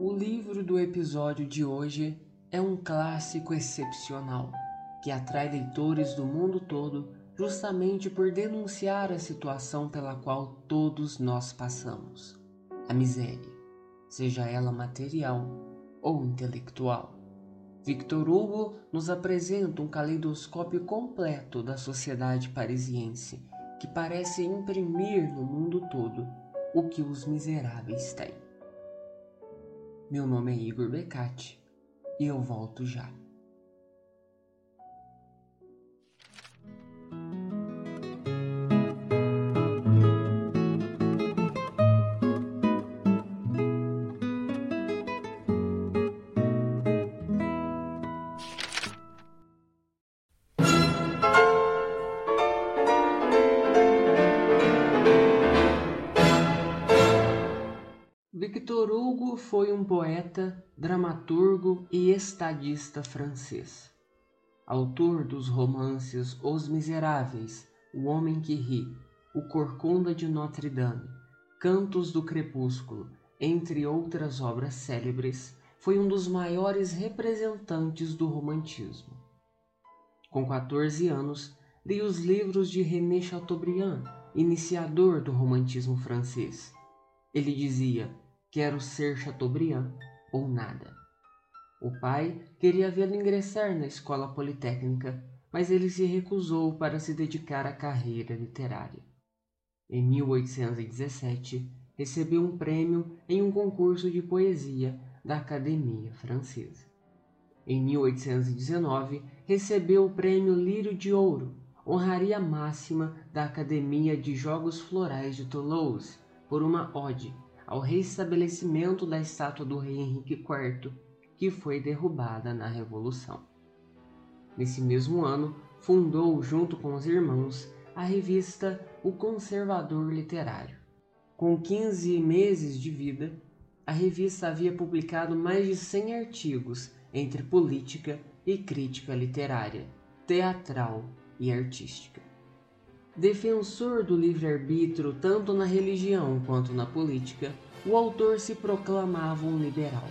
O livro do episódio de hoje é um clássico excepcional que atrai leitores do mundo todo justamente por denunciar a situação pela qual todos nós passamos: a miséria, seja ela material ou intelectual. Victor Hugo nos apresenta um caleidoscópio completo da sociedade parisiense que parece imprimir no mundo todo o que os miseráveis têm. Meu nome é Igor Becati e eu volto já. Foi um poeta, dramaturgo e estadista francês. Autor dos romances Os Miseráveis, O Homem que Ri, O Corcunda de Notre Dame, Cantos do Crepúsculo, entre outras obras célebres, foi um dos maiores representantes do romantismo. Com 14 anos, lia os livros de René Chateaubriand, iniciador do romantismo francês. Ele dizia: Quero ser Chateaubriand ou nada. O pai queria vê-lo ingressar na escola politécnica, mas ele se recusou para se dedicar à carreira literária. Em 1817, recebeu um prêmio em um concurso de poesia da Academia Francesa. Em 1819, recebeu o prêmio Lírio de Ouro, honraria máxima da Academia de Jogos Florais de Toulouse, por uma ode ao reestabelecimento da estátua do rei Henrique IV, que foi derrubada na Revolução. Nesse mesmo ano, fundou, junto com os irmãos, a revista O Conservador Literário. Com 15 meses de vida, a revista havia publicado mais de 100 artigos entre política e crítica literária, teatral e artística. Defensor do livre-arbítrio tanto na religião quanto na política, o autor se proclamava um liberal.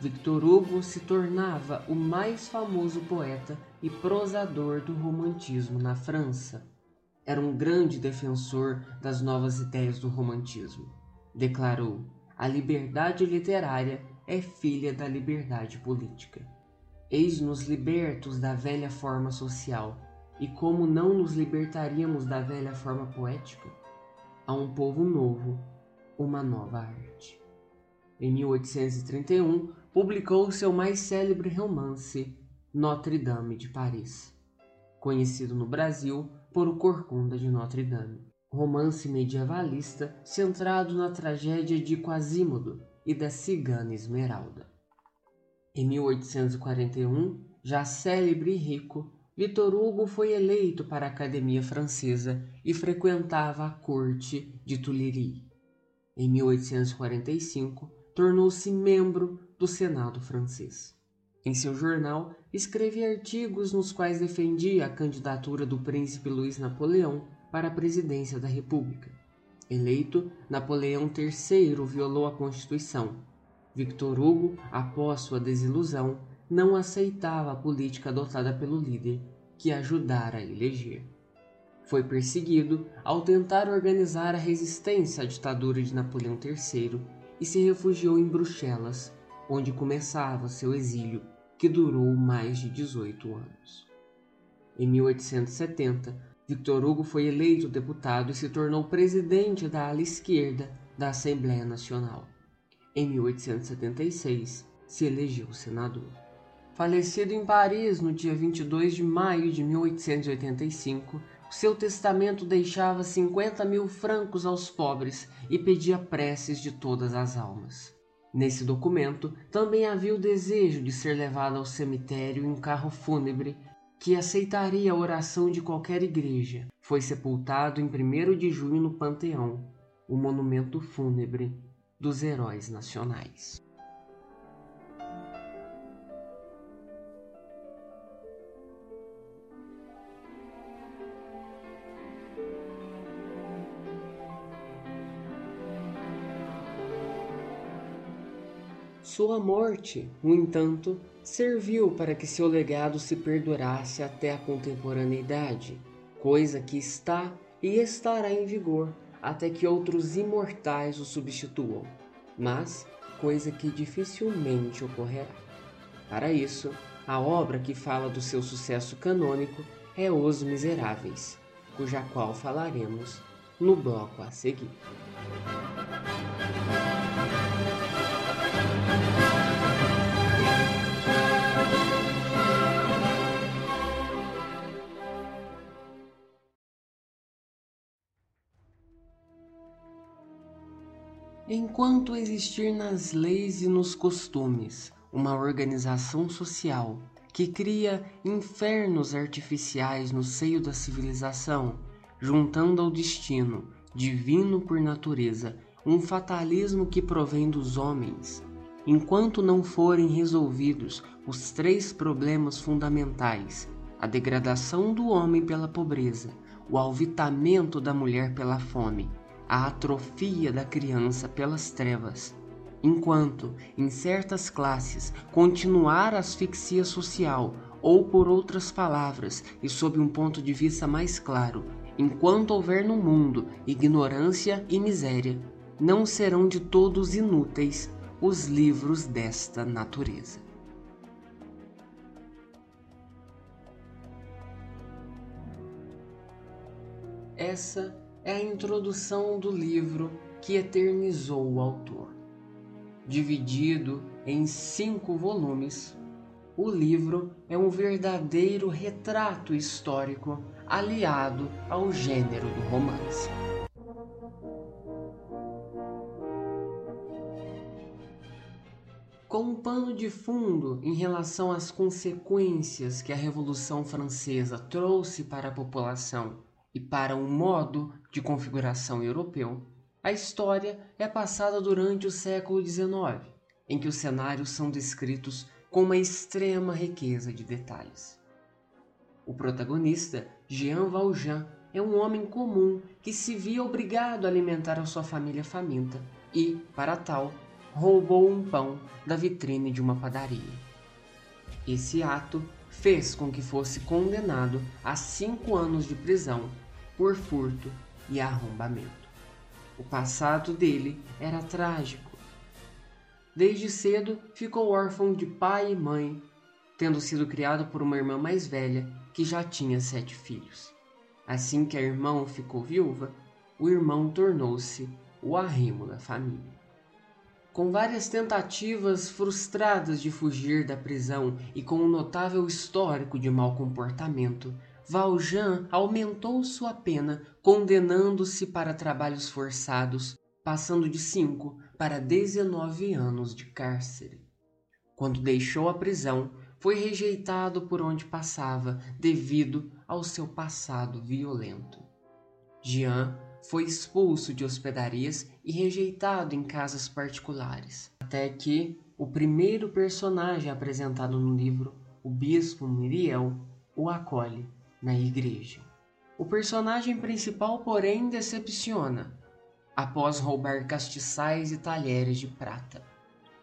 Victor Hugo se tornava o mais famoso poeta e prosador do romantismo na França. Era um grande defensor das novas ideias do romantismo. Declarou: a liberdade literária é filha da liberdade política. Eis-nos libertos da velha forma social e como não nos libertaríamos da velha forma poética? A um povo novo, uma nova arte. Em 1831, publicou seu mais célebre romance, Notre Dame de Paris, conhecido no Brasil por O Corcunda de Notre Dame, romance medievalista centrado na tragédia de Quasimodo e da cigana Esmeralda. Em 1841, já célebre e rico, Vitor Hugo foi eleito para a Academia Francesa e frequentava a corte de Tuileries. Em 1845, tornou-se membro do Senado francês. Em seu jornal, escrevia artigos nos quais defendia a candidatura do príncipe Luiz Napoleão para a presidência da República. Eleito, Napoleão III violou a Constituição. Victor Hugo, após sua desilusão, não aceitava a política adotada pelo líder, que ajudara a eleger. Foi perseguido ao tentar organizar a resistência à ditadura de Napoleão III e se refugiou em Bruxelas, onde começava seu exílio, que durou mais de 18 anos. Em 1870, Victor Hugo foi eleito deputado e se tornou presidente da ala esquerda da Assembleia Nacional. Em 1876, se elegeu senador. Falecido em Paris no dia 22 de maio de 1885, seu testamento deixava 50 mil francos aos pobres e pedia preces de todas as almas. Nesse documento também havia o desejo de ser levado ao cemitério em um carro fúnebre que aceitaria a oração de qualquer igreja. Foi sepultado em 1 de junho no Panteão, o monumento fúnebre dos heróis nacionais. Sua morte, no entanto, serviu para que seu legado se perdurasse até a contemporaneidade, coisa que está e estará em vigor até que outros imortais o substituam, mas coisa que dificilmente ocorrerá. Para isso, a obra que fala do seu sucesso canônico é Os Miseráveis, cuja qual falaremos no bloco a seguir. Enquanto existir nas leis e nos costumes uma organização social que cria infernos artificiais no seio da civilização, juntando ao destino, divino por natureza, um fatalismo que provém dos homens, enquanto não forem resolvidos os três problemas fundamentais: a degradação do homem pela pobreza, o alvitamento da mulher pela fome a atrofia da criança pelas trevas, enquanto, em certas classes, continuar a asfixia social, ou por outras palavras, e sob um ponto de vista mais claro, enquanto houver no mundo ignorância e miséria, não serão de todos inúteis os livros desta natureza. Essa é a introdução do livro que eternizou o autor. Dividido em cinco volumes, o livro é um verdadeiro retrato histórico aliado ao gênero do romance. Com um pano de fundo em relação às consequências que a Revolução Francesa trouxe para a população e para um modo de configuração europeu, a história é passada durante o século XIX, em que os cenários são descritos com uma extrema riqueza de detalhes. O protagonista, Jean Valjean, é um homem comum que se via obrigado a alimentar a sua família faminta e, para tal, roubou um pão da vitrine de uma padaria. Esse ato fez com que fosse condenado a cinco anos de prisão por furto e arrombamento. O passado dele era trágico. Desde cedo ficou órfão de pai e mãe, tendo sido criado por uma irmã mais velha que já tinha sete filhos. Assim que a irmã ficou viúva, o irmão tornou-se o arrimo da família. Com várias tentativas frustradas de fugir da prisão e com um notável histórico de mau comportamento, Valjean aumentou sua pena, condenando-se para trabalhos forçados, passando de cinco para dezenove anos de cárcere. Quando deixou a prisão, foi rejeitado por onde passava devido ao seu passado violento. Jean foi expulso de hospedarias e rejeitado em casas particulares, até que o primeiro personagem apresentado no livro, o bispo Miriel, o acolhe na igreja. O personagem principal, porém, decepciona após roubar castiçais e talheres de prata.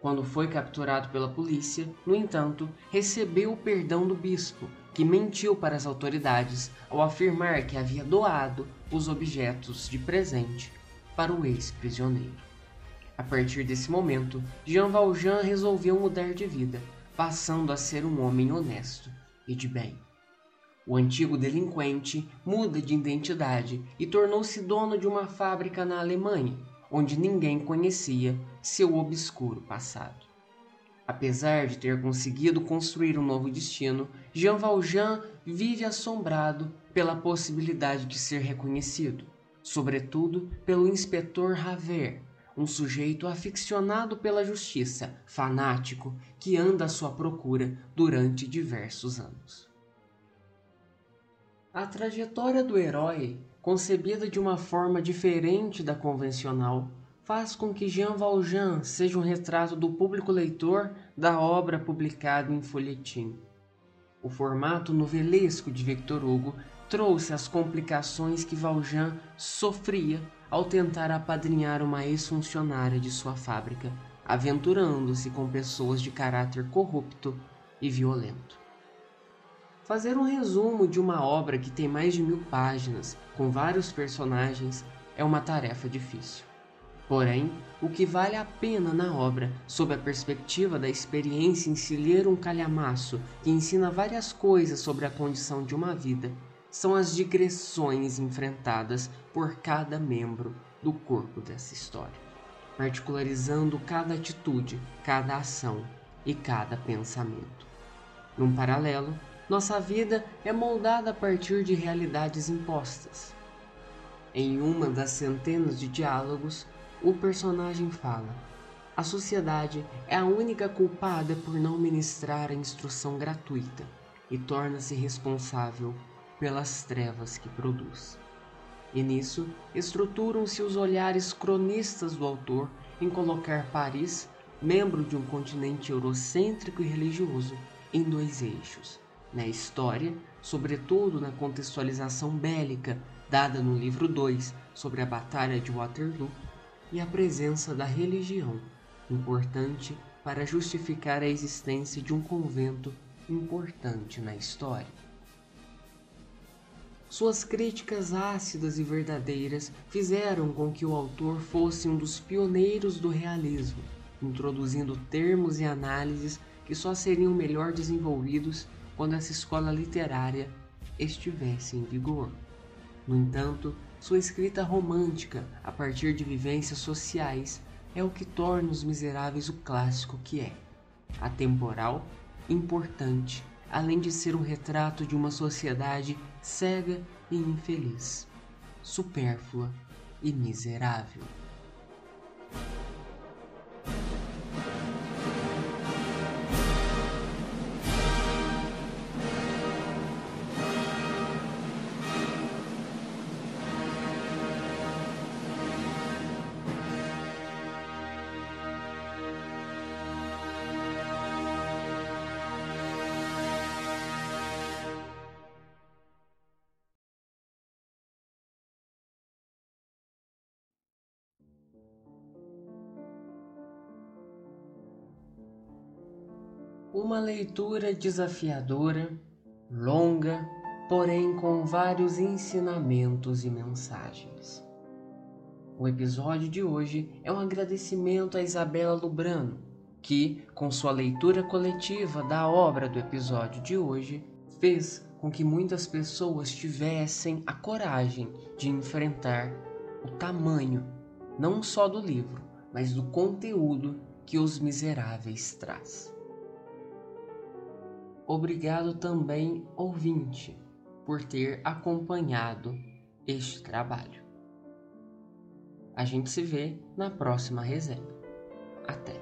Quando foi capturado pela polícia, no entanto, recebeu o perdão do bispo, que mentiu para as autoridades ao afirmar que havia doado os objetos de presente para o ex-prisioneiro. A partir desse momento, Jean Valjean resolveu mudar de vida, passando a ser um homem honesto e de bem. O antigo delinquente muda de identidade e tornou-se dono de uma fábrica na Alemanha, onde ninguém conhecia seu obscuro passado. Apesar de ter conseguido construir um novo destino, Jean Valjean vive assombrado pela possibilidade de ser reconhecido, sobretudo pelo inspetor Raver, um sujeito aficionado pela justiça, fanático, que anda à sua procura durante diversos anos. A trajetória do herói, concebida de uma forma diferente da convencional, faz com que Jean Valjean seja um retrato do público leitor da obra publicada em folhetim. O formato novelesco de Victor Hugo trouxe as complicações que Valjean sofria ao tentar apadrinhar uma ex-funcionária de sua fábrica aventurando-se com pessoas de caráter corrupto e violento. Fazer um resumo de uma obra que tem mais de mil páginas, com vários personagens, é uma tarefa difícil. Porém, o que vale a pena na obra, sob a perspectiva da experiência em se ler um calhamaço que ensina várias coisas sobre a condição de uma vida, são as digressões enfrentadas por cada membro do corpo dessa história, particularizando cada atitude, cada ação e cada pensamento. Num paralelo, nossa vida é moldada a partir de realidades impostas. Em uma das centenas de diálogos, o personagem fala: A sociedade é a única culpada por não ministrar a instrução gratuita e torna-se responsável pelas trevas que produz. E nisso estruturam-se os olhares cronistas do autor em colocar Paris, membro de um continente eurocêntrico e religioso, em dois eixos: na história, sobretudo na contextualização bélica dada no livro 2 sobre a Batalha de Waterloo e a presença da religião, importante para justificar a existência de um convento importante na história. Suas críticas ácidas e verdadeiras fizeram com que o autor fosse um dos pioneiros do realismo, introduzindo termos e análises que só seriam melhor desenvolvidos quando essa escola literária estivesse em vigor. No entanto, sua escrita romântica, a partir de vivências sociais, é o que torna Os Miseráveis o clássico que é. Atemporal, importante, além de ser um retrato de uma sociedade cega e infeliz, supérflua e miserável. Uma leitura desafiadora, longa, porém com vários ensinamentos e mensagens. O episódio de hoje é um agradecimento a Isabela Lubrano, que, com sua leitura coletiva da obra do episódio de hoje, fez com que muitas pessoas tivessem a coragem de enfrentar o tamanho, não só do livro, mas do conteúdo que Os Miseráveis traz. Obrigado também, ouvinte, por ter acompanhado este trabalho. A gente se vê na próxima resenha. Até!